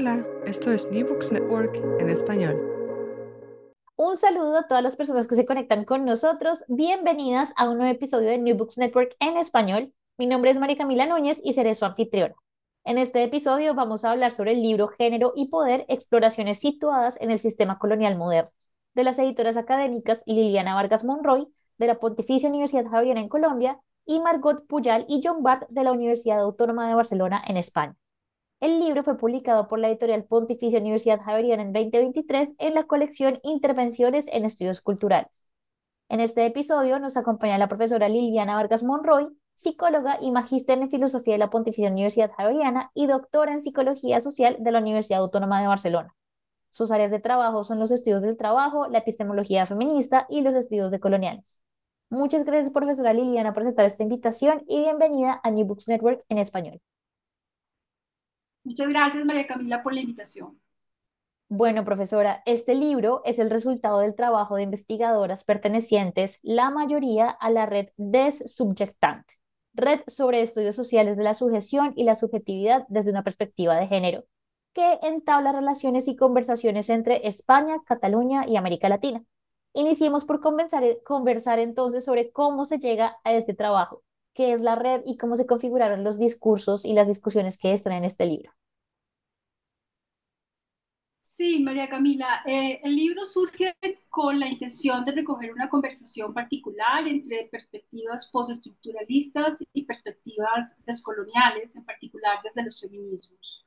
Hola, esto es New Books Network en español. Un saludo a todas las personas que se conectan con nosotros. Bienvenidas a un nuevo episodio de New Books Network en español. Mi nombre es María Camila Núñez y seré su anfitriona. En este episodio vamos a hablar sobre el libro Género y Poder, exploraciones situadas en el sistema colonial moderno, de las editoras académicas Liliana Vargas Monroy, de la Pontificia Universidad Javeriana en Colombia, y Margot Puyal y John Bart de la Universidad Autónoma de Barcelona en España. El libro fue publicado por la editorial Pontificia Universidad Javeriana en 2023 en la colección Intervenciones en Estudios Culturales. En este episodio nos acompaña la profesora Liliana Vargas Monroy, psicóloga y magíster en filosofía de la Pontificia Universidad Javeriana y doctora en psicología social de la Universidad Autónoma de Barcelona. Sus áreas de trabajo son los estudios del trabajo, la epistemología feminista y los estudios decoloniales. Muchas gracias, profesora Liliana, por aceptar esta invitación y bienvenida a New Books Network en español. Muchas gracias, María Camila, por la invitación. Bueno, profesora, este libro es el resultado del trabajo de investigadoras pertenecientes, la mayoría, a la red Subjectante, red sobre estudios sociales de la sujeción y la subjetividad desde una perspectiva de género, que entabla relaciones y conversaciones entre España, Cataluña y América Latina. Iniciemos por conversar entonces sobre cómo se llega a este trabajo, qué es la red y cómo se configuraron los discursos y las discusiones que están en este libro. Sí, María Camila, eh, el libro surge con la intención de recoger una conversación particular entre perspectivas postestructuralistas y perspectivas descoloniales, en particular desde los feminismos.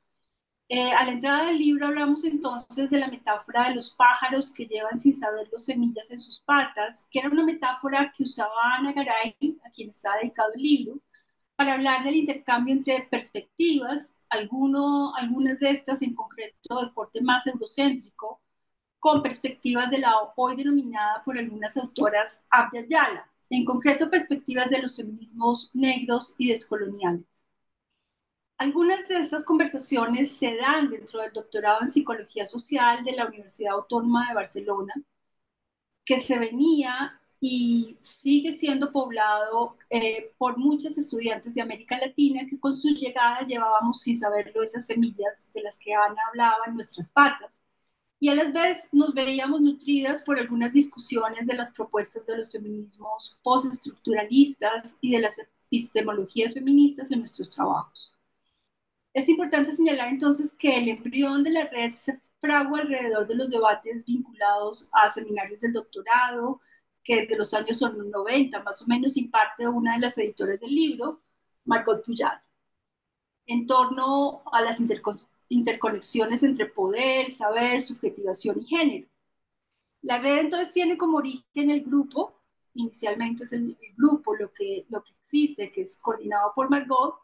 Eh, a la entrada del libro hablamos entonces de la metáfora de los pájaros que llevan sin saberlo semillas en sus patas, que era una metáfora que usaba Ana Garay, a quien está dedicado el libro, para hablar del intercambio entre perspectivas alguno, algunas de estas en concreto de corte más eurocéntrico, con perspectivas de la hoy denominada por algunas autoras Abya Yala, en concreto perspectivas de los feminismos negros y descoloniales. Algunas de estas conversaciones se dan dentro del doctorado en Psicología Social de la Universidad Autónoma de Barcelona, que se venía y sigue siendo poblado eh, por muchos estudiantes de América Latina que con su llegada llevábamos sin saberlo esas semillas de las que Ana hablaba en nuestras patas. Y a la vez nos veíamos nutridas por algunas discusiones de las propuestas de los feminismos postestructuralistas y de las epistemologías feministas en nuestros trabajos. Es importante señalar entonces que el embrión de la red se fragua alrededor de los debates vinculados a seminarios del doctorado, que desde los años 90 más o menos imparte una de las editoras del libro, Margot Puyal, en torno a las interconexiones entre poder, saber, subjetivación y género. La red entonces tiene como origen el grupo, inicialmente es el, grupo lo que, lo que existe, que es coordinado por Margot,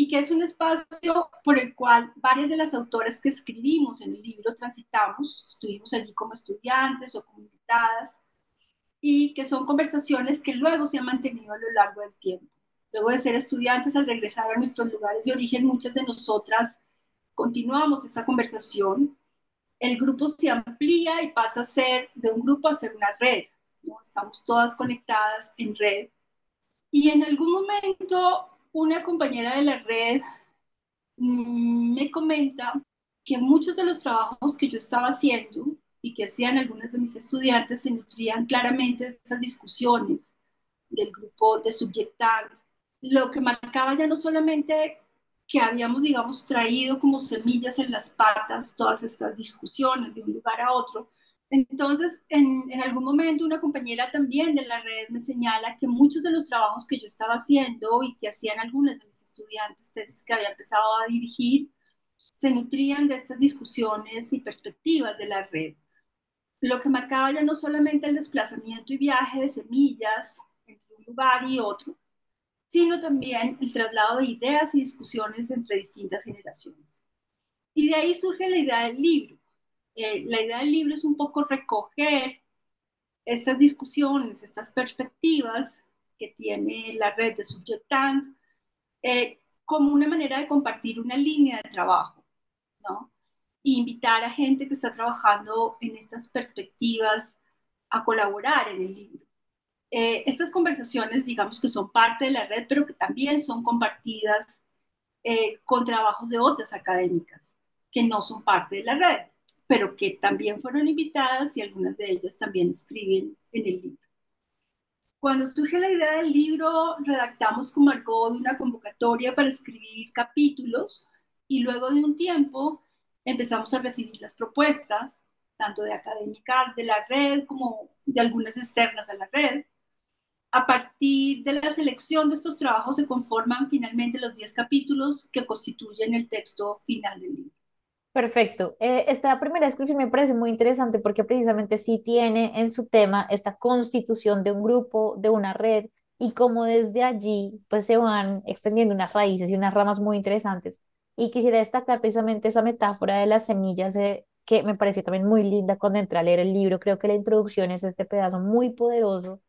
y que es un espacio por el cual varias de las autoras que escribimos en el libro transitamos, estuvimos allí como estudiantes o como invitadas, y que son conversaciones que luego se han mantenido a lo largo del tiempo. Luego de ser estudiantes, al regresar a nuestros lugares de origen, muchas de nosotras continuamos esta conversación. El grupo se amplía y pasa a ser de un grupo a ser una red. ¿no? Estamos todas conectadas en red. Y en algún momento, una compañera de la red mm, me comenta que muchos de los trabajos que yo estaba haciendo y que hacían algunas de mis estudiantes se nutrían claramente de estas discusiones del grupo de subyectantes, lo que marcaba ya no solamente que habíamos, digamos, traído como semillas en las patas todas estas discusiones de un lugar a otro. Entonces, en, algún momento una compañera también de la red me señala que muchos de los trabajos que yo estaba haciendo y que hacían algunas de mis estudiantes, tesis que había empezado a dirigir, se nutrían de estas discusiones y perspectivas de la red lo que marcaba ya no solamente el desplazamiento y viaje de semillas entre un lugar y otro, sino también el traslado de ideas y discusiones entre distintas generaciones. Y de ahí surge la idea del libro. La idea del libro es un poco recoger estas discusiones, estas perspectivas que tiene la red de Subjectant, eh, como una manera de compartir una línea de trabajo, ¿no? invitar a gente que está trabajando en estas perspectivas a colaborar en el libro. Eh, estas conversaciones, digamos que son parte de la red, pero que también son compartidas eh, con trabajos de otras académicas. que no son parte de la red, pero que también fueron invitadas y algunas de ellas también escriben en el libro. Cuando surge la idea del libro, redactamos con Margot una convocatoria para escribir capítulos y luego de un tiempo empezamos a recibir las propuestas, tanto de académicas de la red como de algunas externas a la red. A partir de la selección de estos trabajos se conforman finalmente los 10 capítulos que constituyen el texto final del libro. Perfecto. Eh, esta primera descripción me parece muy interesante porque precisamente sí tiene en su tema esta constitución de un grupo, de una red, y cómo desde allí pues se van extendiendo unas raíces y unas ramas muy interesantes. Y quisiera destacar precisamente esa metáfora de las semillas que me pareció también muy linda cuando entré a leer el libro. Creo que la introducción es este pedazo muy poderoso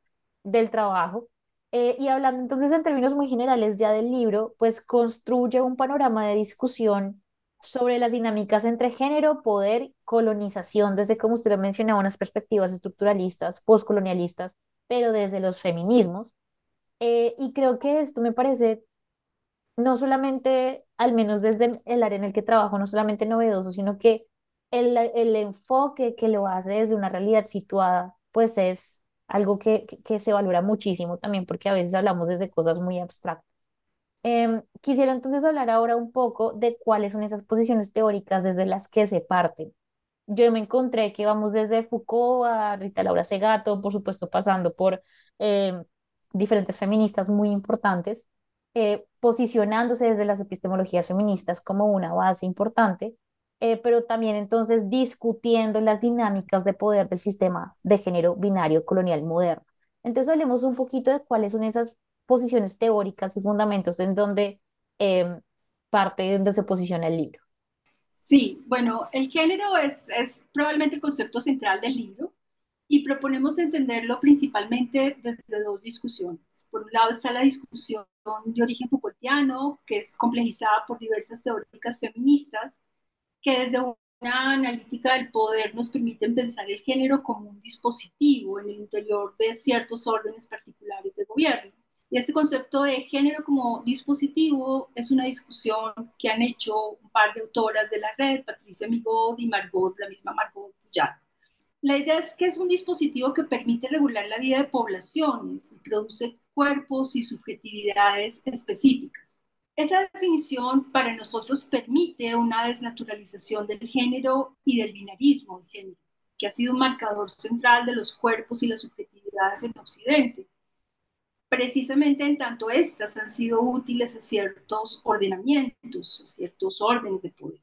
del trabajo. Eh, y hablando entonces en términos muy generales ya del libro, pues construye un panorama de discusión sobre las dinámicas entre género, poder, colonización, desde como usted lo mencionaba, unas perspectivas estructuralistas, postcolonialistas, pero desde los feminismos. Eh, y creo que esto me parece no solamente, al menos desde el área en el que trabajo, no solamente novedoso, sino que el, el enfoque que lo hace desde una realidad situada, pues es algo que, que se valora muchísimo también, porque a veces hablamos desde cosas muy abstractas. Em, quisiera entonces hablar ahora un poco de cuáles son esas posiciones teóricas desde las que se parten. Yo me encontré que vamos desde Foucault a Rita Laura Segato, por supuesto pasando por em, diferentes feministas muy importantes, eh, posicionándose desde las epistemologías feministas como una base importante, eh, pero también entonces discutiendo las dinámicas de poder del sistema de género binario colonial moderno. Entonces hablemos un poquito de cuáles son esas posiciones teóricas y fundamentos en donde eh, parte donde se posiciona el libro. Sí, bueno, el género es, es probablemente el concepto central del libro y proponemos entenderlo principalmente desde dos discusiones. Por un lado está la discusión de origen Foucaultiano, que es complejizada por diversas teóricas feministas, que desde una analítica del poder nos permiten pensar el género como un dispositivo en el interior de ciertos órdenes particulares de gobierno. Y este concepto de género como dispositivo es una discusión que han hecho un par de autoras de la red, Patricia Migot y Margot, la misma Margot Puyat. La idea es que es un dispositivo que permite regular la vida de poblaciones y produce cuerpos y subjetividades específicas. Esa definición para nosotros permite una desnaturalización del género y del binarismo de género, que ha sido un marcador central de los cuerpos y las subjetividades en Occidente precisamente en tanto estas han sido útiles a ciertos ordenamientos, a ciertos órdenes de poder.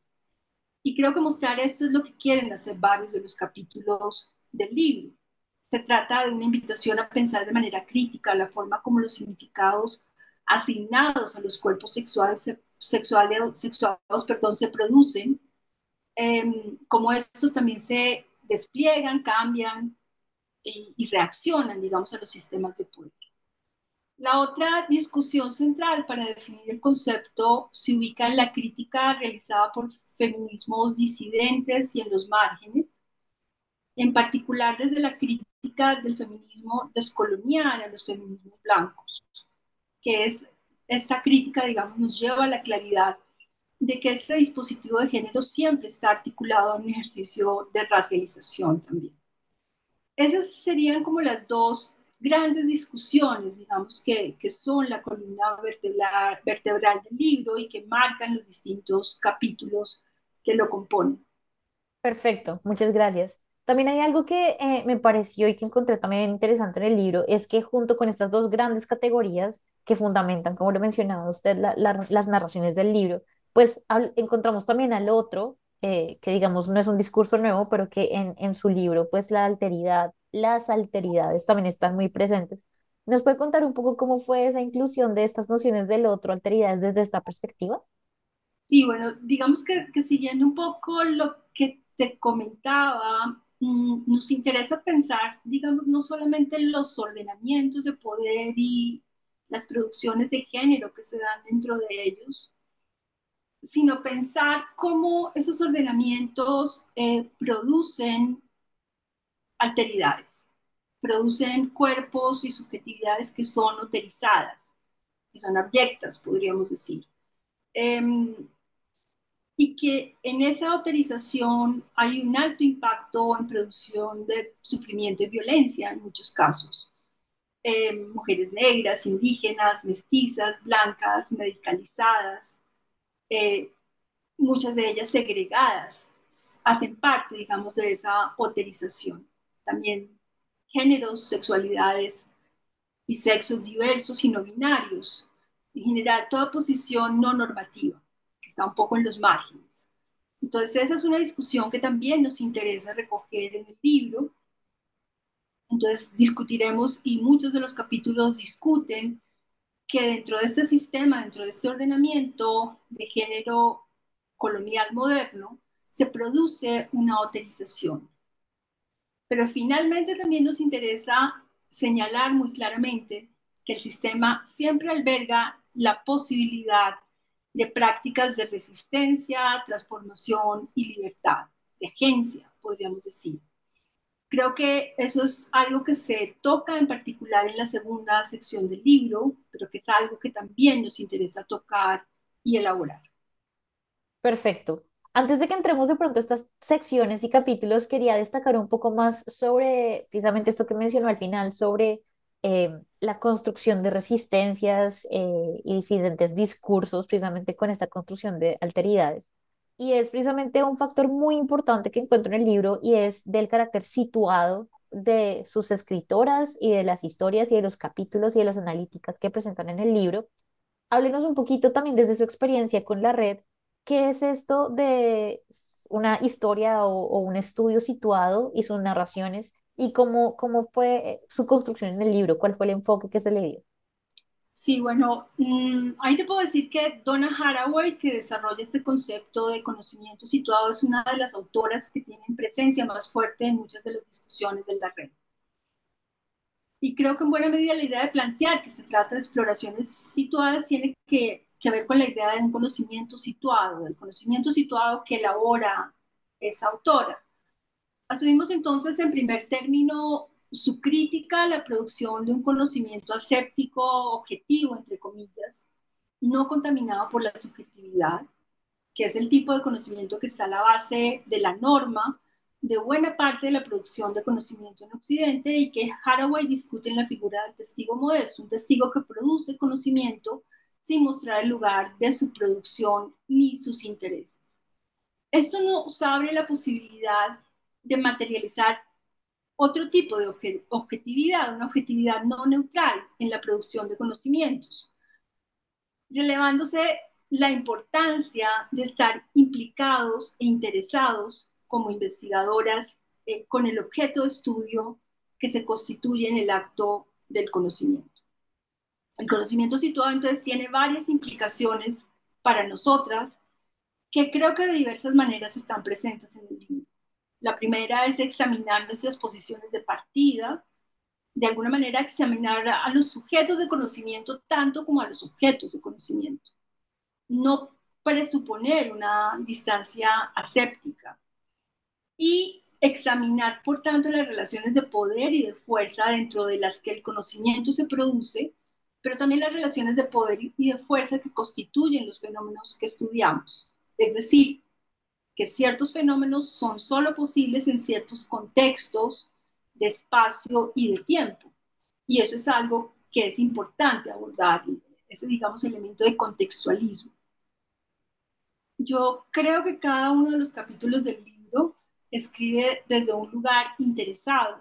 Y creo que mostrar esto es lo que quieren hacer varios de los capítulos del libro. Se trata de una invitación a pensar de manera crítica la forma como los significados asignados a los cuerpos sexuales, sexuales, sexuados perdón, se producen, eh, como estos también se despliegan, cambian y, y reaccionan, digamos, a los sistemas de poder. La otra discusión central para definir el concepto se ubica en la crítica realizada por feminismos disidentes y en los márgenes, en particular desde la crítica del feminismo descolonial a los feminismos blancos, que es esta crítica, digamos, nos lleva a la claridad de que este dispositivo de género siempre está articulado en un ejercicio de racialización también. Esas serían como las dos grandes discusiones, digamos, que, que son la columna vertebral, vertebral del libro y que marcan los distintos capítulos que lo componen. Perfecto, muchas gracias. También hay algo que eh, me pareció y que encontré también interesante en el libro, es que junto con estas dos grandes categorías que fundamentan, como lo mencionaba usted, las narraciones del libro, pues encontramos también al otro, eh, que digamos no es un discurso nuevo, pero que en, en su libro, pues la alteridad las alteridades también están muy presentes. ¿Nos puede contar un poco cómo fue esa inclusión de estas nociones del otro, alteridades, desde esta perspectiva? Sí, bueno, digamos que, siguiendo un poco lo que te comentaba, mm, nos interesa pensar, digamos, no solamente en los ordenamientos de poder y las producciones de género que se dan dentro de ellos, sino pensar cómo esos ordenamientos eh, producen alteridades. Producen cuerpos y subjetividades que son autorizadas, que son abyectas, podríamos decir. Em, y que en esa autorización hay un alto impacto en producción de sufrimiento y violencia en muchos casos. Eh, mujeres negras, indígenas, mestizas, blancas, medicalizadas, eh, muchas de ellas segregadas, hacen parte, digamos, de esa autorización. También géneros, sexualidades y sexos diversos y no binarios. En general, toda posición no normativa está un poco en los márgenes. Entonces, esa es una discusión que también nos interesa recoger en el libro. Entonces, discutiremos y muchos de los capítulos discuten que dentro de este sistema, dentro de este ordenamiento de género colonial moderno, se produce una autorización. Pero finalmente también nos interesa señalar muy claramente que el sistema siempre alberga la posibilidad de prácticas de resistencia, transformación y libertad, de agencia, podríamos decir. Creo que eso es algo que se toca en particular en la segunda sección del libro, pero que es algo que también nos interesa tocar y elaborar. Perfecto. Antes de que entremos de pronto a estas secciones y capítulos, quería destacar un poco más sobre precisamente esto que mencionó al final, sobre eh, la construcción de resistencias eh, y diferentes discursos precisamente con esta construcción de alteridades. Y es precisamente un factor muy importante que encuentro en el libro y es del carácter situado de sus escritoras y de las historias y de los capítulos y de las analíticas que presentan en el libro. Háblenos un poquito también desde su experiencia con la red, ¿qué es esto de una historia o, o un estudio situado y sus narraciones y cómo, cómo fue eh, su construcción en el libro, cuál fue el enfoque que se le dio. Sí, bueno, mm, ahí te puedo decir que Donna Haraway, que desarrolla este concepto de conocimiento situado, es una de las autoras que tienen presencia más fuerte en muchas de las discusiones de la red. Y creo que en buena medida la idea de plantear que se trata de exploraciones situadas tiene que, que ver con la idea de un conocimiento situado, del conocimiento situado que elabora esa autora. Asumimos entonces en primer término su crítica a la producción de un conocimiento aséptico, objetivo, entre comillas, no contaminado por la subjetividad, que es el tipo de conocimiento que está a la base de la norma de buena parte de la producción de conocimiento en Occidente y que Haraway discute en la figura del testigo modesto, un testigo que produce conocimiento sin mostrar el lugar de su producción ni sus intereses. Esto nos abre la posibilidad de materializar otro tipo de objetividad, una objetividad no neutral en la producción de conocimientos, relevándose la importancia de estar implicados e interesados como investigadoras eh, con el objeto de estudio que se constituye en el acto del conocimiento. El conocimiento situado entonces tiene varias implicaciones para nosotras que creo que de diversas maneras están presentes en el libro. La primera es examinar nuestras posiciones de partida, de alguna manera examinar a los sujetos de conocimiento tanto como a los objetos de conocimiento. No presuponer una distancia aséptica. Y examinar, por tanto, las relaciones de poder y de fuerza dentro de las que el conocimiento se produce, pero también las relaciones de poder y de fuerza que constituyen los fenómenos que estudiamos. Es decir, que ciertos fenómenos son solo posibles en ciertos contextos de espacio y de tiempo. Y eso es algo que es importante abordar, ese, digamos, elemento de contextualismo. Yo creo que cada uno de los capítulos del libro escribe desde un lugar interesado,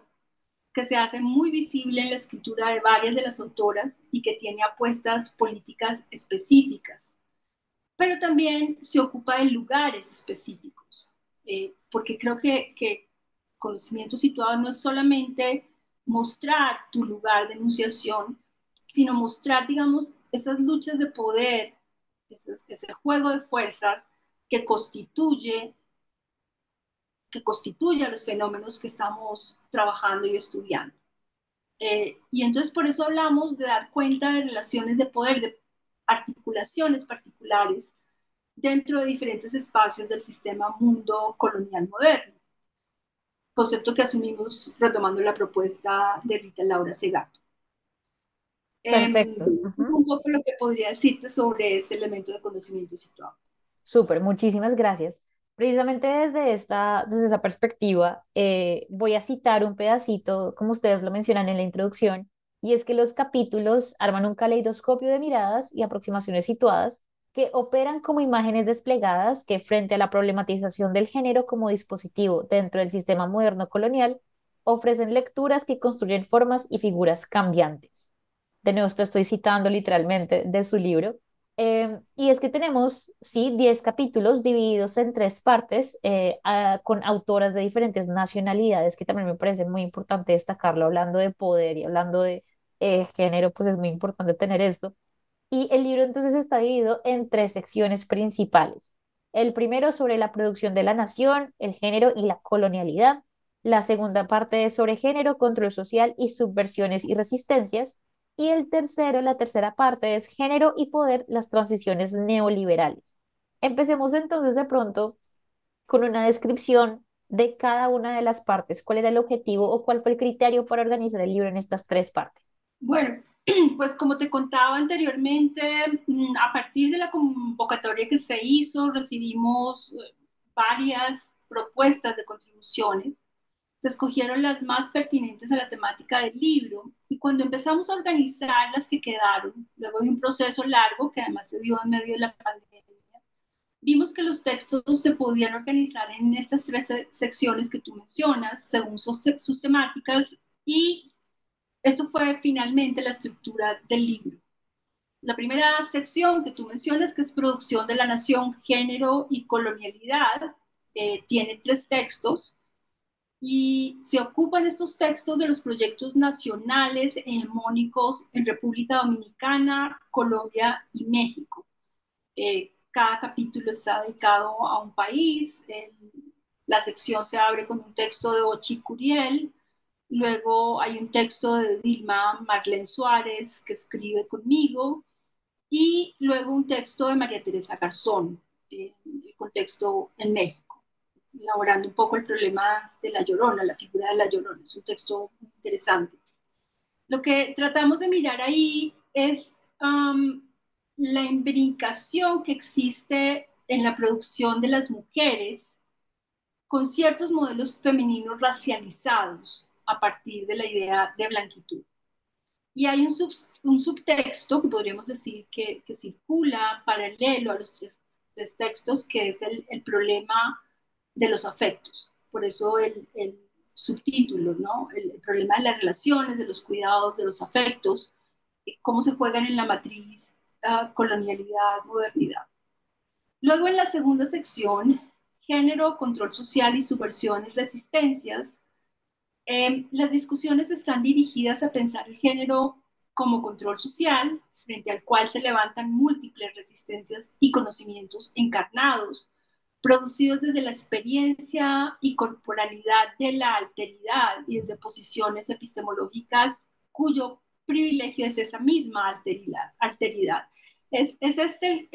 que se hace muy visible en la escritura de varias de las autoras y que tiene apuestas políticas específicas. Pero también se ocupa de lugares específicos, eh, porque creo que, conocimiento situado no es solamente mostrar tu lugar de enunciación, sino mostrar, digamos, esas luchas de poder, ese juego de fuerzas que constituye que constituye a los fenómenos que estamos trabajando y estudiando. Eh, y entonces por eso hablamos de dar cuenta de relaciones de poder, de articulaciones particulares dentro de diferentes espacios del sistema mundo colonial moderno, concepto que asumimos retomando la propuesta de Rita Laura Segato. Perfecto. un poco lo que podría decirte sobre este elemento de conocimiento situado. Súper, muchísimas gracias. Precisamente desde esta, desde esa perspectiva, eh, voy a citar un pedacito, como ustedes lo mencionan en la introducción, y es que los capítulos arman un caleidoscopio de miradas y aproximaciones situadas que operan como imágenes desplegadas que frente a la problematización del género como dispositivo dentro del sistema moderno colonial, ofrecen lecturas que construyen formas y figuras cambiantes. De nuevo, esto estoy citando literalmente de su libro. Em, y es que tenemos, sí, 10 capítulos divididos en tres partes eh, con autoras de diferentes nacionalidades, que también me parece muy importante destacarlo, hablando de poder y hablando de eh, género, pues es muy importante tener esto. Y el libro entonces está dividido en tres secciones principales. El primero sobre la producción de la nación, el género y la colonialidad. La segunda parte es sobre género, control social y subversiones y resistencias. Y el tercero, la tercera parte es género y poder, las transiciones neoliberales. Empecemos entonces de pronto con una descripción de cada una de las partes. ¿Cuál era el objetivo o cuál fue el criterio para organizar el libro en estas tres partes? Bueno, pues como te contaba anteriormente, mm, a partir de la convocatoria que se hizo, recibimos eh, varias propuestas de contribuciones. Se escogieron las más pertinentes a la temática del libro y cuando empezamos a organizar las que quedaron, luego de un proceso largo que además se dio en medio de la pandemia, vimos que los textos se podían organizar en estas tres secciones que tú mencionas, según sus, sus temáticas y esto fue finalmente la estructura del libro. La primera sección que tú mencionas, que es Producción de la Nación, Género y Colonialidad, eh, tiene tres textos y se ocupan estos textos de los proyectos nacionales hegemónicos en República Dominicana, Colombia y México. Eh, cada capítulo está dedicado a un país. la sección se abre con un texto de Ochi Curiel, Luego hay un texto de Dilma Marlene Suárez que escribe conmigo y luego un texto de María Teresa Garzón, en el contexto en México, elaborando un poco el problema de la llorona, la figura de la llorona. Es un texto interesante. Lo que tratamos de mirar ahí es um, la imbricación que existe en la producción de las mujeres con ciertos modelos femeninos racializados a partir de la idea de blanquitud. Y hay un, un subtexto que podríamos decir que, que, circula paralelo a los tres, textos, que es el, el, problema de los afectos. Por eso el, subtítulo, ¿no? El, problema de las relaciones, de los cuidados, de los afectos, cómo se juegan en la matriz uh, colonialidad, modernidad. Luego en la segunda sección, género, control social y subversiones, resistencias, Em, las discusiones están dirigidas a pensar el género como control social, frente al cual se levantan múltiples resistencias y conocimientos encarnados, producidos desde la experiencia y corporalidad de la alteridad y desde posiciones epistemológicas cuyo privilegio es esa misma alteridad. alteridad. Es, es este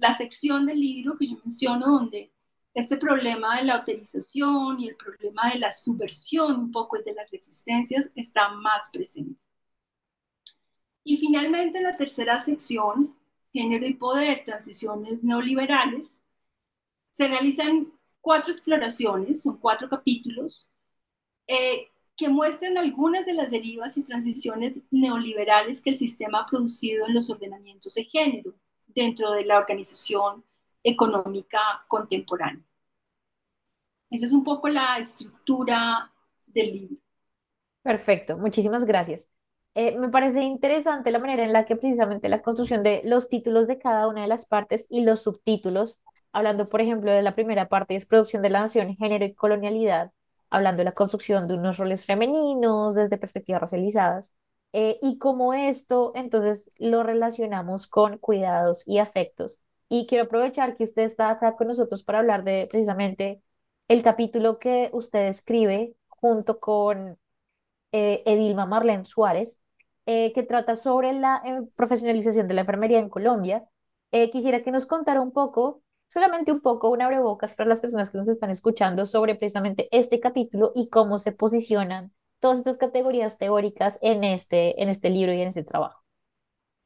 la sección del libro que yo menciono donde este problema de la autorización y el problema de la subversión un poco de las resistencias está más presente. Y finalmente en la tercera sección, género y poder, transiciones neoliberales, se realizan cuatro exploraciones, son cuatro capítulos, eh, que muestran algunas de las derivas y transiciones neoliberales que el sistema ha producido en los ordenamientos de género dentro de la organización económica contemporánea. Esa es un poco la estructura del libro. Perfecto, muchísimas gracias. Eh, me parece interesante la manera en la que precisamente la construcción de los títulos de cada una de las partes y los subtítulos, hablando por ejemplo de la primera parte, es producción de la nación, género y colonialidad, hablando de la construcción de unos roles femeninos desde perspectivas racializadas, eh, y cómo esto entonces lo relacionamos con cuidados y afectos y quiero aprovechar que usted está acá con nosotros para hablar de precisamente el capítulo que usted escribe junto con eh, Edilma Marlene Suárez, eh, que trata sobre la profesionalización de la enfermería en Colombia. quisiera que nos contara un poco, solamente un poco, una abrebocas para las personas que nos están escuchando sobre precisamente este capítulo y cómo se posicionan todas estas categorías teóricas en este, en este libro y en este trabajo.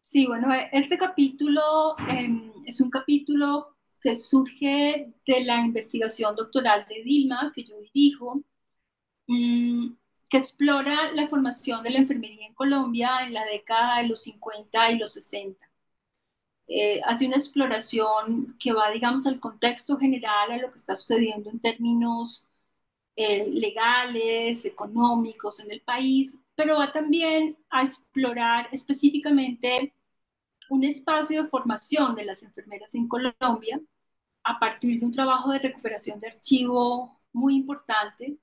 Sí, bueno, este capítulo em, es un capítulo que surge de la investigación doctoral de Dilma, que yo dirijo, mm, que explora la formación de la enfermería en Colombia en la década de los 50 y los 60. Eh, hace una exploración que va, digamos, al contexto general, a lo que está sucediendo en términos eh, legales, económicos en el país, pero va también a explorar específicamente un espacio de formación de las enfermeras en Colombia a partir de un trabajo de recuperación de archivo muy importante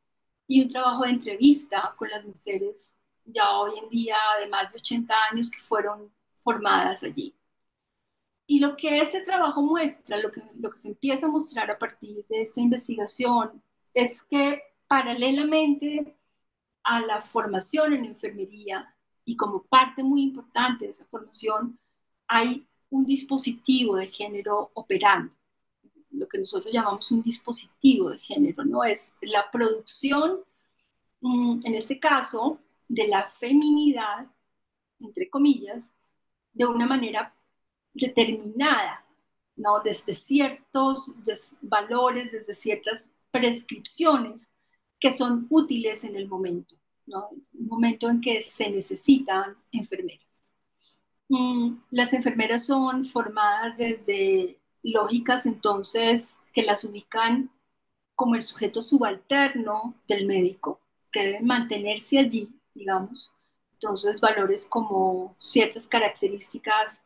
y un trabajo de entrevista con las mujeres ya hoy en día de más de 80 años que fueron formadas allí. Y lo que ese trabajo muestra, lo que, lo que se empieza a mostrar a partir de esta investigación, es que paralelamente a la formación en enfermería y como parte muy importante de esa formación, hay un dispositivo de género operando, lo que nosotros llamamos un dispositivo de género, ¿no? Es la producción, mm, en este caso, de la feminidad, entre comillas, de una manera determinada, ¿no? Desde ciertos valores, desde ciertas prescripciones que son útiles en el momento, ¿no? Un momento en que se necesitan enfermeras. Mm, las enfermeras son formadas desde lógicas entonces que las ubican como el sujeto subalterno del médico, que debe mantenerse allí, digamos. Entonces, valores como ciertas características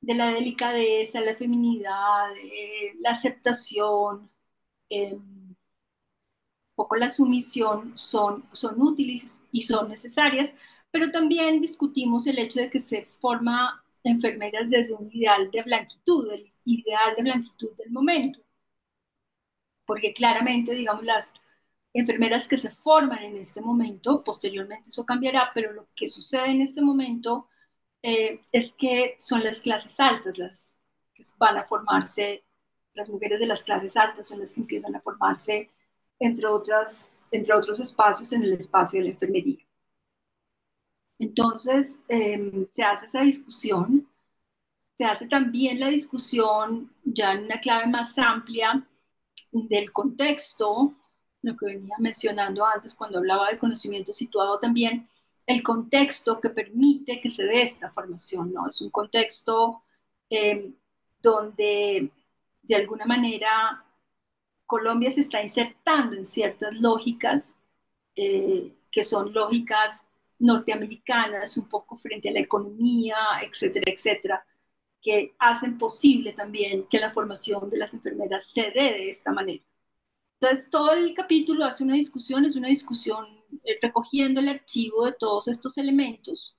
de la delicadeza, la feminidad, eh, la aceptación, eh, poco la sumisión son, son útiles y son necesarias, pero también discutimos el hecho de que se forma enfermeras desde un ideal de blanquitud, el ideal de blanquitud del momento, porque claramente, digamos, las enfermeras que se forman en este momento, posteriormente eso cambiará, pero lo que sucede en este momento eh, es que son las clases altas las que van a formarse, las mujeres de las clases altas son las que empiezan a formarse entre, otras, entre otros espacios en el espacio de la enfermería. Entonces, em, se hace esa discusión, se hace también la discusión ya en una clave más amplia del contexto, lo que venía mencionando antes cuando hablaba de conocimiento situado también, el contexto que permite que se dé esta formación, ¿no? Es un contexto em, donde de alguna manera Colombia se está insertando en ciertas lógicas eh, que son lógicas norteamericanas, un poco frente a la economía, etcétera, etcétera, que hacen posible también que la formación de las enfermeras se dé de esta manera. Entonces, todo el capítulo hace una discusión, es una discusión eh, recogiendo el archivo de todos estos elementos,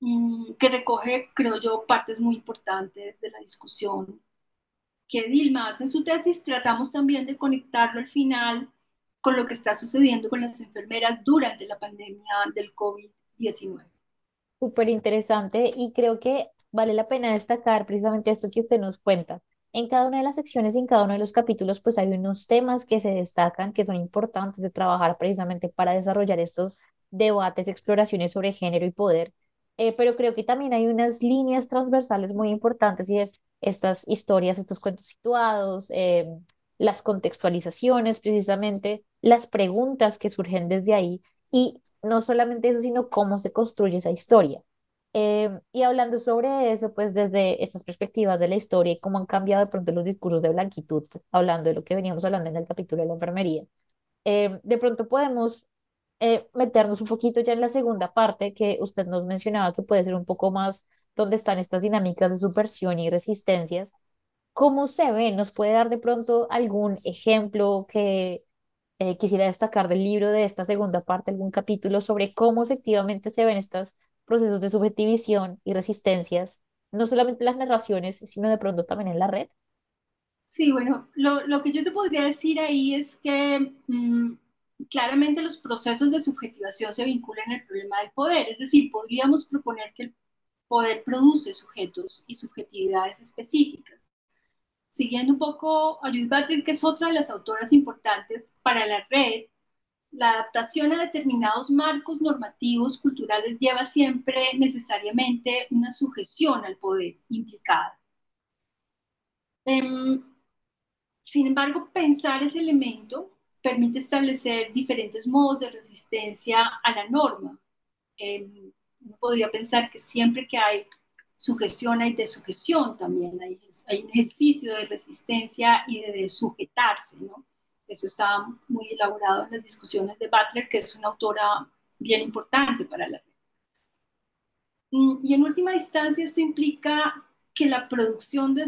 mm, que recoge, creo yo, partes muy importantes de la discusión que Dilma hace en su tesis, tratamos también de conectarlo al final con lo que está sucediendo con las enfermeras durante la pandemia del COVID-19. Súper interesante y creo que vale la pena destacar precisamente esto que usted nos cuenta. En cada una de las secciones y en cada uno de los capítulos, pues hay unos temas que se destacan, que son importantes de trabajar precisamente para desarrollar estos debates, exploraciones sobre género y poder. Eh, pero creo que también hay unas líneas transversales muy importantes y es estas historias, estos cuentos situados, eh, las contextualizaciones precisamente, las preguntas que surgen desde ahí y no solamente eso, sino cómo se construye esa historia. Eh, y hablando sobre eso, pues desde estas perspectivas de la historia y cómo han cambiado de pronto los discursos de blanquitud, hablando de lo que veníamos hablando en el capítulo de la enfermería, eh, de pronto podemos meternos un poquito ya en la segunda parte que usted nos mencionaba que puede ser un poco más donde están estas dinámicas de subversión y resistencias. ¿Cómo se ve? ¿Nos puede dar de pronto algún ejemplo que eh, quisiera destacar del libro de esta segunda parte, algún capítulo sobre cómo efectivamente se ven estos procesos de subjetivización y resistencias, no solamente en las narraciones, sino de pronto también en la red? Sí, bueno, lo, lo que yo te podría decir ahí es que mm, claramente los procesos de subjetivación se vinculan al problema del poder, es decir, podríamos proponer que el poder produce sujetos y subjetividades específicas. Siguiendo un poco a Judith Butler, que es otra de las autoras importantes para la red, la adaptación a determinados marcos normativos culturales lleva siempre necesariamente una sujeción al poder implicada. Em, sin embargo, pensar ese elemento permite establecer diferentes modos de resistencia a la norma. Eh, uno podría pensar que siempre que hay sujeción hay dessujeción también, hay, hay un ejercicio de resistencia y de sujetarse, ¿no? Eso está muy elaborado en las discusiones de Butler, que es una autora bien importante para la mm, Y en última instancia, esto implica que la producción de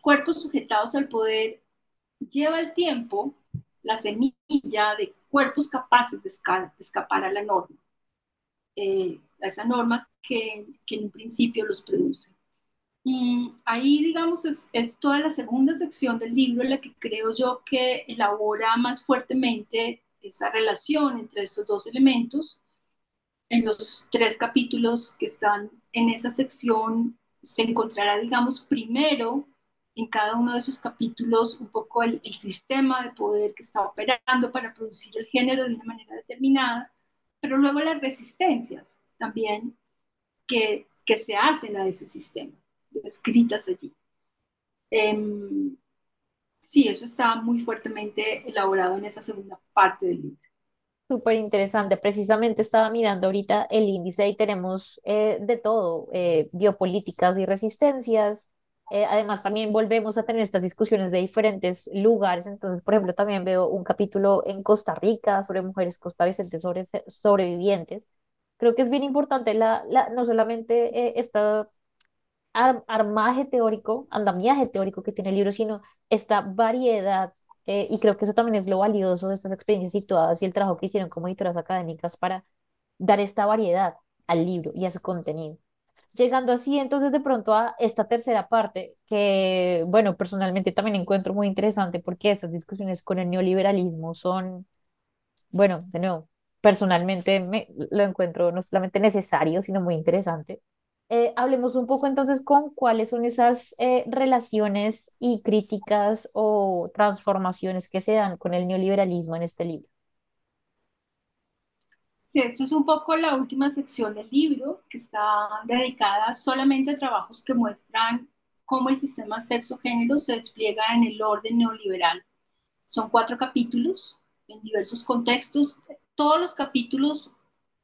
cuerpos sujetados al poder lleva el tiempo la semilla de cuerpos capaces de, escapar a la norma, eh, a esa norma que, que, en un principio los produce. Y ahí, digamos, es, es, toda la segunda sección del libro en la que creo yo que elabora más fuertemente esa relación entre estos dos elementos. En los tres capítulos que están en esa sección se encontrará, digamos, primero en cada uno de esos capítulos un poco el, sistema de poder que está operando para producir el género de una manera determinada, pero luego las resistencias también que, que se hacen a ese sistema, descritas allí. Em, sí, eso está muy fuertemente elaborado en esa segunda parte del libro. Súper interesante. Precisamente estaba mirando ahorita el índice y tenemos eh, de todo, eh, biopolíticas y resistencias, eh, además, también volvemos a tener estas discusiones de diferentes lugares. Entonces, por ejemplo, también veo un capítulo en Costa Rica sobre mujeres costarricenses, sobre sobrevivientes. Creo que es bien importante la, la, no solamente eh, armaje teórico, andamiaje teórico que tiene el libro, sino esta variedad. Y creo que eso también es lo valioso de estas experiencias situadas y el trabajo que hicieron como editoras académicas para dar esta variedad al libro y a su contenido. Llegando así entonces de pronto a esta tercera parte, que bueno, personalmente también encuentro muy interesante porque estas discusiones con el neoliberalismo son, bueno, de nuevo, personalmente me, lo encuentro no solamente necesario, sino muy interesante. Eh, hablemos un poco entonces con cuáles son esas eh, relaciones y críticas o transformaciones que se dan con el neoliberalismo en este libro. Sí, esto es un poco la última sección del libro, que está dedicada solamente a trabajos que muestran cómo el sistema sexo-género se despliega en el orden neoliberal. Son cuatro capítulos en diversos contextos. Todos los capítulos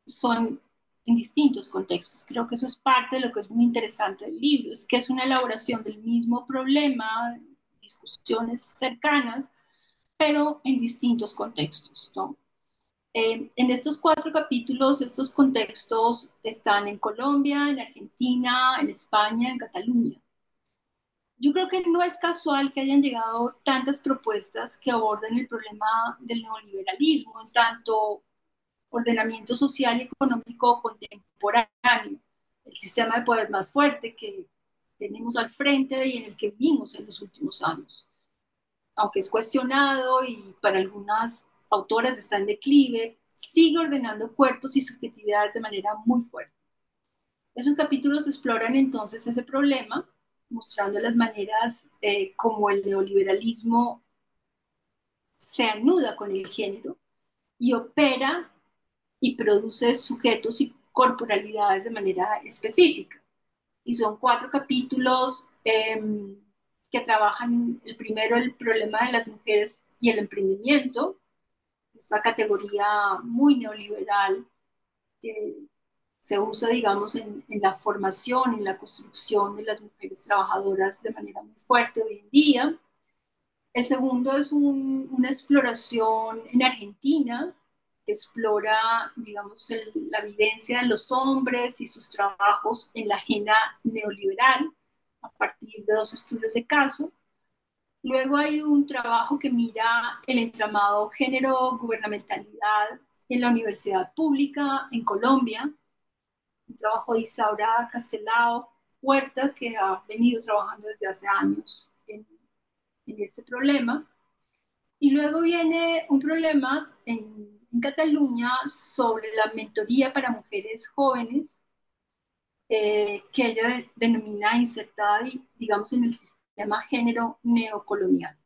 son en distintos contextos. Creo que eso es parte de lo que es muy interesante del libro, es que es una elaboración del mismo problema, discusiones cercanas, pero en distintos contextos. ¿no? Eh, en estos cuatro capítulos, estos contextos están en Colombia, en Argentina, en España, en Cataluña. Yo creo que no es casual que hayan llegado tantas propuestas que aborden el problema del neoliberalismo en tanto ordenamiento social y económico contemporáneo, el sistema de poder más fuerte que tenemos al frente y en el que vivimos en los últimos años. Aunque es cuestionado y para algunas autoras está en declive, sigue ordenando cuerpos y subjetividades de manera muy fuerte. Esos capítulos exploran entonces ese problema, mostrando las maneras eh, como el neoliberalismo se anuda con el género y opera y produce sujetos y corporalidades de manera específica. Y son cuatro capítulos em, que trabajan, el primero, el problema de las mujeres y el emprendimiento, esta categoría muy neoliberal que se usa, digamos, en, la formación, en la construcción de las mujeres trabajadoras de manera muy fuerte hoy en día. El segundo es una exploración en Argentina, explora, digamos, la vivencia de los hombres y sus trabajos en la agenda neoliberal a partir de dos estudios de caso. Luego hay un trabajo que mira el entramado género-gubernamentalidad en la universidad pública en Colombia, un trabajo de Isaura Castelao Huerta, que ha venido trabajando desde hace años en, este problema. Y luego viene un problema en, Cataluña sobre la mentoría para mujeres jóvenes, eh, que ella denomina insertada, digamos, en el sistema Género Neocolonial.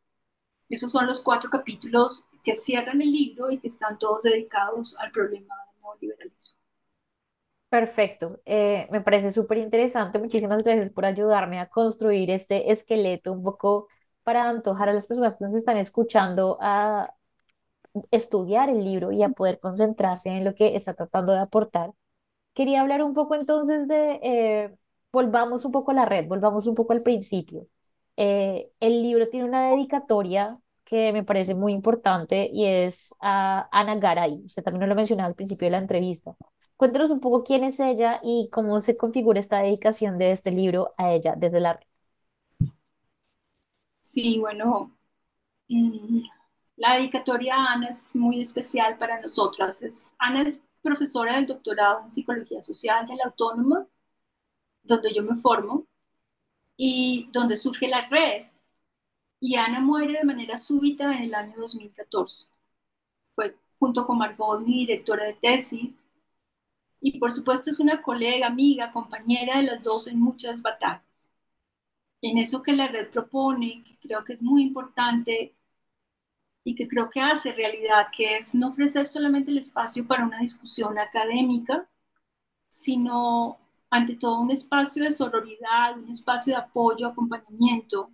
Esos son los cuatro capítulos que cierran el libro y que están todos dedicados al problema del neoliberalismo. Perfecto, eh, me parece súper interesante. Muchísimas gracias por ayudarme a construir este esqueleto un poco para antojar a las personas que nos están escuchando a estudiar el libro y a poder concentrarse en lo que está tratando de aportar. Quería hablar un poco entonces de, eh, volvamos un poco a la red, volvamos un poco al principio. Eh, el libro tiene una dedicatoria que me parece muy importante y es a Ana Garay. Usted también lo mencionaba al principio de la entrevista. Cuéntanos un poco quién es ella y cómo se configura esta dedicación de este libro a ella desde la red. Sí, bueno, mm, la dedicatoria a Ana es muy especial para nosotras. Es, Ana es profesora del doctorado en Psicología Social de la Autónoma, donde yo me formo, y donde surge la red. Y Ana muere de manera súbita en el año 2014. Fue junto con Margot mi directora de tesis, y por supuesto es una colega, amiga, compañera de las dos en muchas batallas. En eso que la red propone, creo que es muy importante y que creo que hace realidad, que es no ofrecer solamente el espacio para una discusión académica, sino ante todo un espacio de sororidad, un espacio de apoyo, acompañamiento,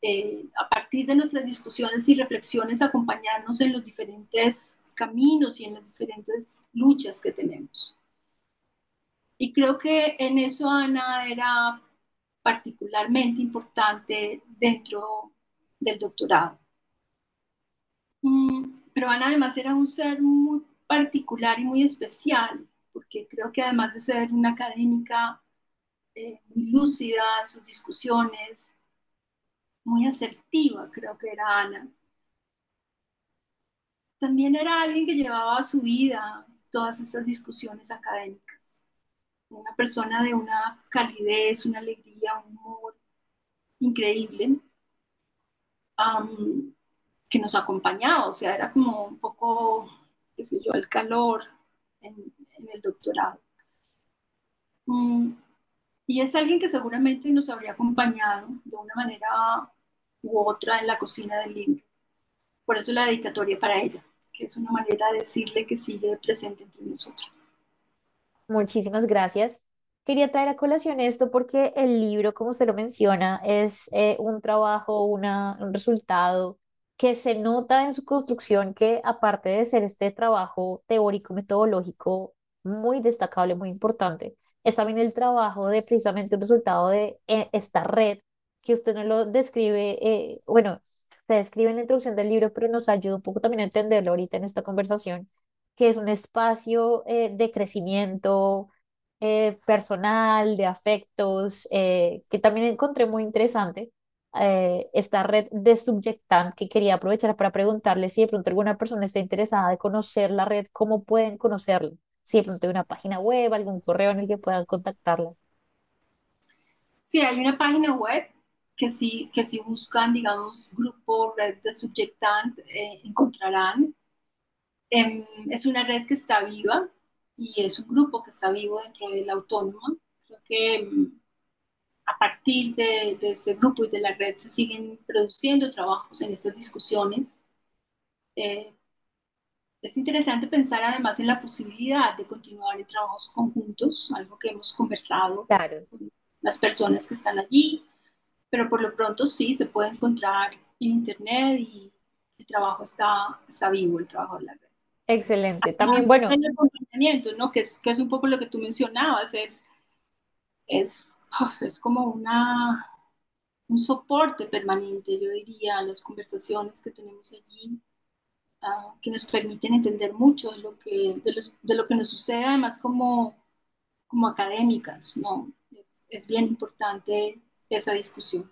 eh, a partir de nuestras discusiones y reflexiones, acompañarnos en los diferentes caminos y en las diferentes luchas que tenemos. Y creo que en eso Ana era particularmente importante dentro del doctorado. Mm, pero Ana además era un ser muy particular y muy especial, porque creo que además de ser una académica eh, muy lúcida en sus discusiones, muy asertiva, creo que era Ana también era alguien que llevaba a su vida todas estas discusiones académicas. Una persona de una calidez, una alegría, un humor increíble, que nos acompañaba, o sea, era como un poco, qué sé yo, el calor en, el doctorado. Mm, y es alguien que seguramente nos habría acompañado de una manera u otra en la cocina del libro. Por eso la dedicatoria para ella que es una manera de decirle que sigue presente entre nosotros. Muchísimas gracias. Quería traer a colación esto porque el libro, como se lo menciona, es eh, un trabajo, una, un resultado que se nota en su construcción que aparte de ser este trabajo teórico, metodológico muy destacable, muy importante, es también el trabajo de precisamente un resultado de eh, esta red que usted nos lo describe, eh, bueno, se describe en la introducción del libro, pero nos ayuda un poco también a entenderlo ahorita en esta conversación, que es un espacio eh, de crecimiento eh, personal, de afectos, eh, que también encontré muy interesante. Esta red de Subjectant que quería aprovechar para preguntarle si de pronto alguna persona está interesada de conocer la red, cómo pueden conocerla, si de pronto hay una página web, algún correo en el que puedan contactarla. Sí, hay una página web que si, que si buscan, digamos, grupo, red de Subjectant, eh, encontrarán. Em, es una red que está viva y es un grupo que está vivo dentro de la autónoma. Creo que em, a partir de, de, este grupo y de la red se siguen produciendo trabajos en estas discusiones. Eh, es interesante pensar además en la posibilidad de continuar en trabajos conjuntos, algo que hemos conversado claro. con las personas que están allí, pero por lo pronto sí se puede encontrar en internet y el trabajo está, está vivo, el trabajo de la red. Excelente. También, bueno. El acompañamiento, ¿no? Que es, que es un poco lo que tú mencionabas, es, es, es como una, un soporte permanente, yo diría, las conversaciones que tenemos allí, uh, que nos permiten entender mucho de lo que, de lo que nos sucede, además como, como académicas, ¿no? Es, es bien importante esa discusión.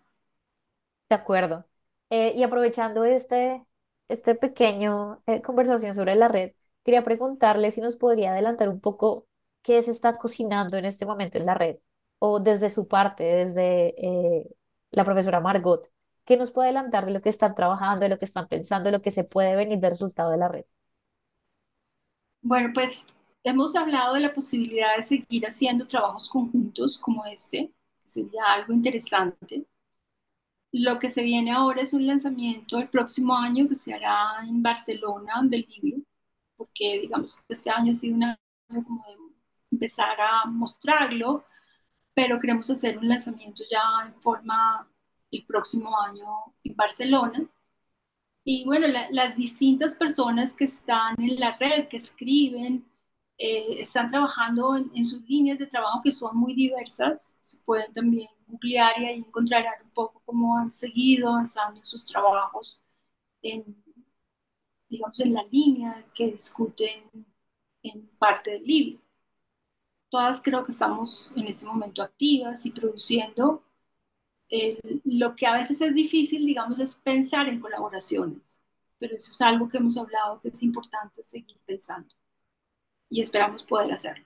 De acuerdo. Eh, y aprovechando este, este pequeño eh, conversación sobre la red, quería preguntarle si nos podría adelantar un poco qué se está cocinando en este momento en la red, o desde su parte, desde eh, la profesora Margot, ¿qué nos puede adelantar de lo que están trabajando, de lo que están pensando, de lo que se puede venir del resultado de la red? Bueno, pues hemos hablado de la posibilidad de seguir haciendo trabajos conjuntos como este, sería algo interesante. Lo que se viene ahora es un lanzamiento el próximo año que se hará en Barcelona del libro, porque digamos que este año ha sido un año como de empezar a mostrarlo, pero queremos hacer un lanzamiento ya en forma el próximo año en Barcelona. Y bueno, las distintas personas que están en la red, que escriben, eh, están trabajando en, sus líneas de trabajo que son muy diversas. Se pueden también googlear y ahí encontrarán un poco cómo han seguido avanzando en sus trabajos, en, digamos, en la línea que discuten en parte del libro. Todas creo que estamos en este momento activas y produciendo. lo que a veces es difícil, digamos, es pensar en colaboraciones, pero eso es algo que hemos hablado que es importante seguir pensando y esperamos poder hacerlo.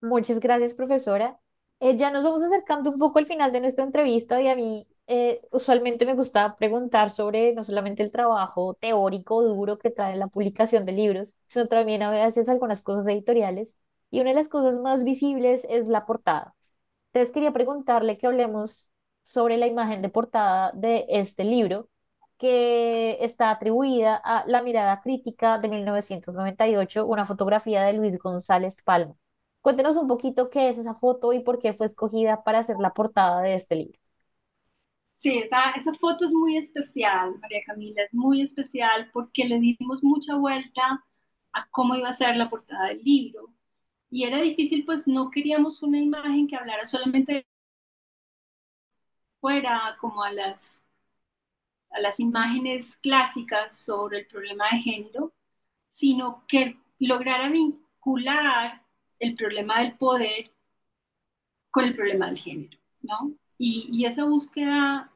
Muchas gracias, profesora. Eh, ya nos vamos acercando un poco al final de nuestra entrevista y a mí eh, usualmente me gusta preguntar sobre no solamente el trabajo teórico duro que trae la publicación de libros, sino también a veces algunas cosas editoriales. Y una de las cosas más visibles es la portada. Entonces quería preguntarle que hablemos sobre la imagen de portada de este libro que está atribuida a La mirada crítica de 1998, una fotografía de Luis González Palma. Cuéntenos un poquito qué es esa foto y por qué fue escogida para hacer la portada de este libro. Sí, esa, esa foto es muy especial, María Camila, es muy especial porque le dimos mucha vuelta a cómo iba a ser la portada del libro. Y era difícil, pues no queríamos una imagen que hablara solamente fuera como a las a las imágenes clásicas sobre el problema de género, sino que lograra vincular el problema del poder con el problema del género, ¿no? Y, esa búsqueda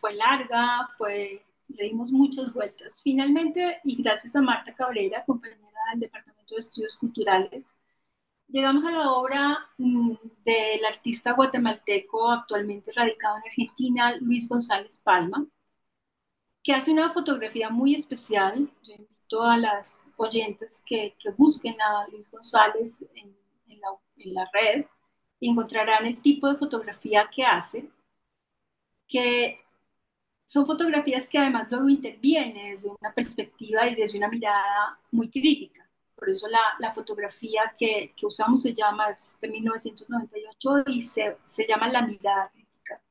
fue, larga, fue, le dimos muchas vueltas. Finalmente, y gracias a Marta Cabrera, compañera del Departamento de Estudios Culturales, llegamos a la obra mm, del artista guatemalteco actualmente radicado en Argentina, Luis González Palma, que hace una fotografía muy especial. Yo invito a las oyentes que, busquen a Luis González en, la, en la red y encontrarán el tipo de fotografía que hace, que son fotografías que además luego intervienen desde una perspectiva y desde una mirada muy crítica por eso la, la fotografía que, que, usamos se llama, es de 1998 y se, se llama La mirada crítica.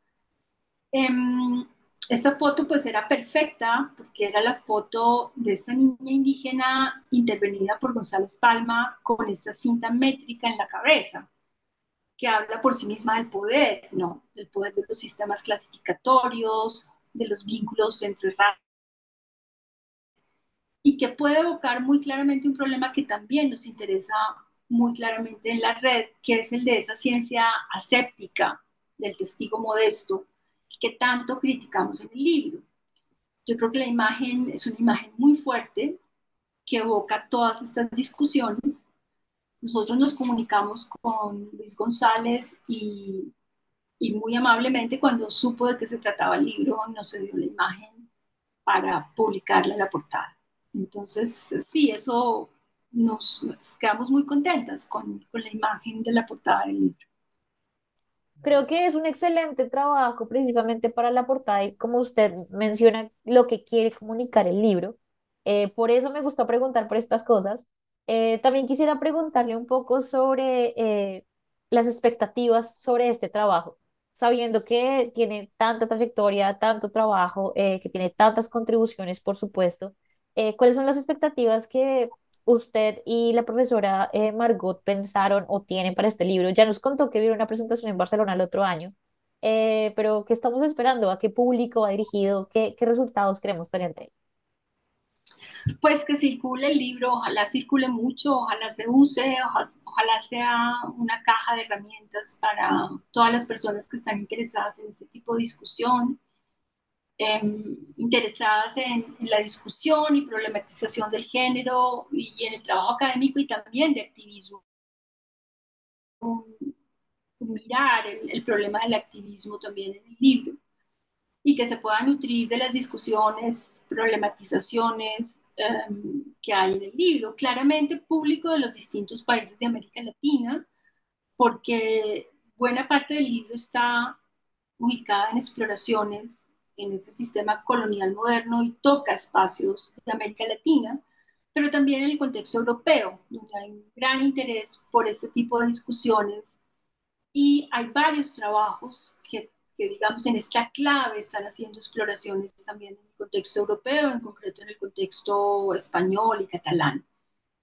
Em, esta foto pues era perfecta porque era la foto de esta niña indígena intervenida por González Palma con esta cinta métrica en la cabeza que habla por sí misma del poder, ¿no? Del poder de los sistemas clasificatorios, de los vínculos entre razas y que puede evocar muy claramente un problema que también nos interesa muy claramente en la red, que es el de esa ciencia aséptica del testigo modesto que tanto criticamos en el libro. Yo creo que la imagen es una imagen muy fuerte que evoca todas estas discusiones. Nosotros nos comunicamos con Luis González y, y muy amablemente cuando supo de qué se trataba el libro nos dio la imagen para publicarla en la portada. Entonces, sí, eso nos, quedamos muy contentas con, con, la imagen de la portada del libro. Creo que es un excelente trabajo precisamente para la portada y como usted menciona lo que quiere comunicar el libro. Eh, por eso me gusta preguntar por estas cosas. Eh, también quisiera preguntarle un poco sobre eh, las expectativas sobre este trabajo, sabiendo que tiene tanta trayectoria, tanto trabajo, que tiene tantas contribuciones, por supuesto. Eh, ¿cuáles son las expectativas que usted y la profesora eh, Margot pensaron o tienen para este libro? Ya nos contó que vieron una presentación en Barcelona el otro año, eh, pero ¿qué estamos esperando? ¿A qué público va dirigido? ¿Qué, qué resultados queremos tener de él? Pues que circule el libro, ojalá circule mucho, ojalá se use, ojalá sea una caja de herramientas para todas las personas que están interesadas en este tipo de discusión. Em, interesadas en, la discusión y problematización del género y en el trabajo académico y también de activismo. mirar el, problema del activismo también en el libro y que se pueda nutrir de las discusiones, problematizaciones em, que hay en el libro. Claramente público de los distintos países de América Latina, porque buena parte del libro está ubicada en exploraciones en ese sistema colonial moderno y toca espacios de América Latina, pero también en el contexto europeo, donde hay un gran interés por este tipo de discusiones y hay varios trabajos que, digamos, en esta clave están haciendo exploraciones también en el contexto europeo, en concreto en el contexto español y catalán.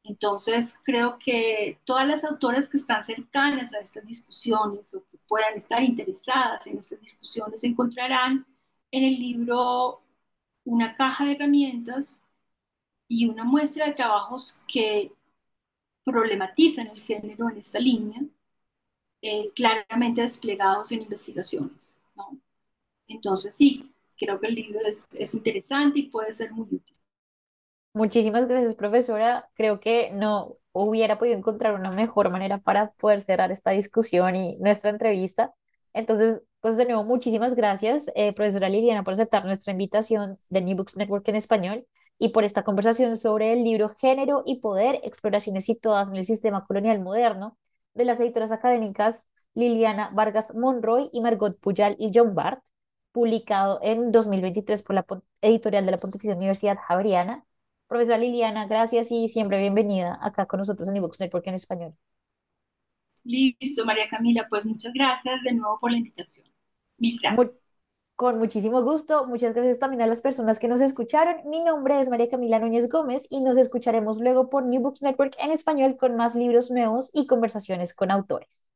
Entonces, creo que todas las autoras que están cercanas a estas discusiones o que puedan estar interesadas en estas discusiones encontrarán en el libro una caja de herramientas y una muestra de trabajos que problematizan el género en esta línea, eh, claramente desplegados en investigaciones. ¿No? Entonces, sí, creo que el libro es, es interesante y puede ser muy útil. Muchísimas gracias, profesora. Creo que no hubiera podido encontrar una mejor manera para poder cerrar esta discusión y nuestra entrevista. Entonces, pues de nuevo, muchísimas gracias, eh, profesora Liliana, por aceptar nuestra invitación de New Books Network en español y por esta conversación sobre el libro Género y Poder, Exploraciones y Todas en el Sistema Colonial Moderno, de las editoras académicas Liliana Vargas Monroy y Margot Puyal y John Bart, publicado en 2023 por la editorial de la Pontificia Universidad Javeriana. Profesora Liliana, gracias y siempre bienvenida acá con nosotros en Evox Network en español. Listo, María Camila, pues muchas gracias de nuevo por la invitación. Mil gracias. Con muchísimo gusto. Muchas gracias también a las personas que nos escucharon. Mi nombre es María Camila Núñez Gómez y nos escucharemos luego por New Books Network en español con más libros nuevos y conversaciones con autores.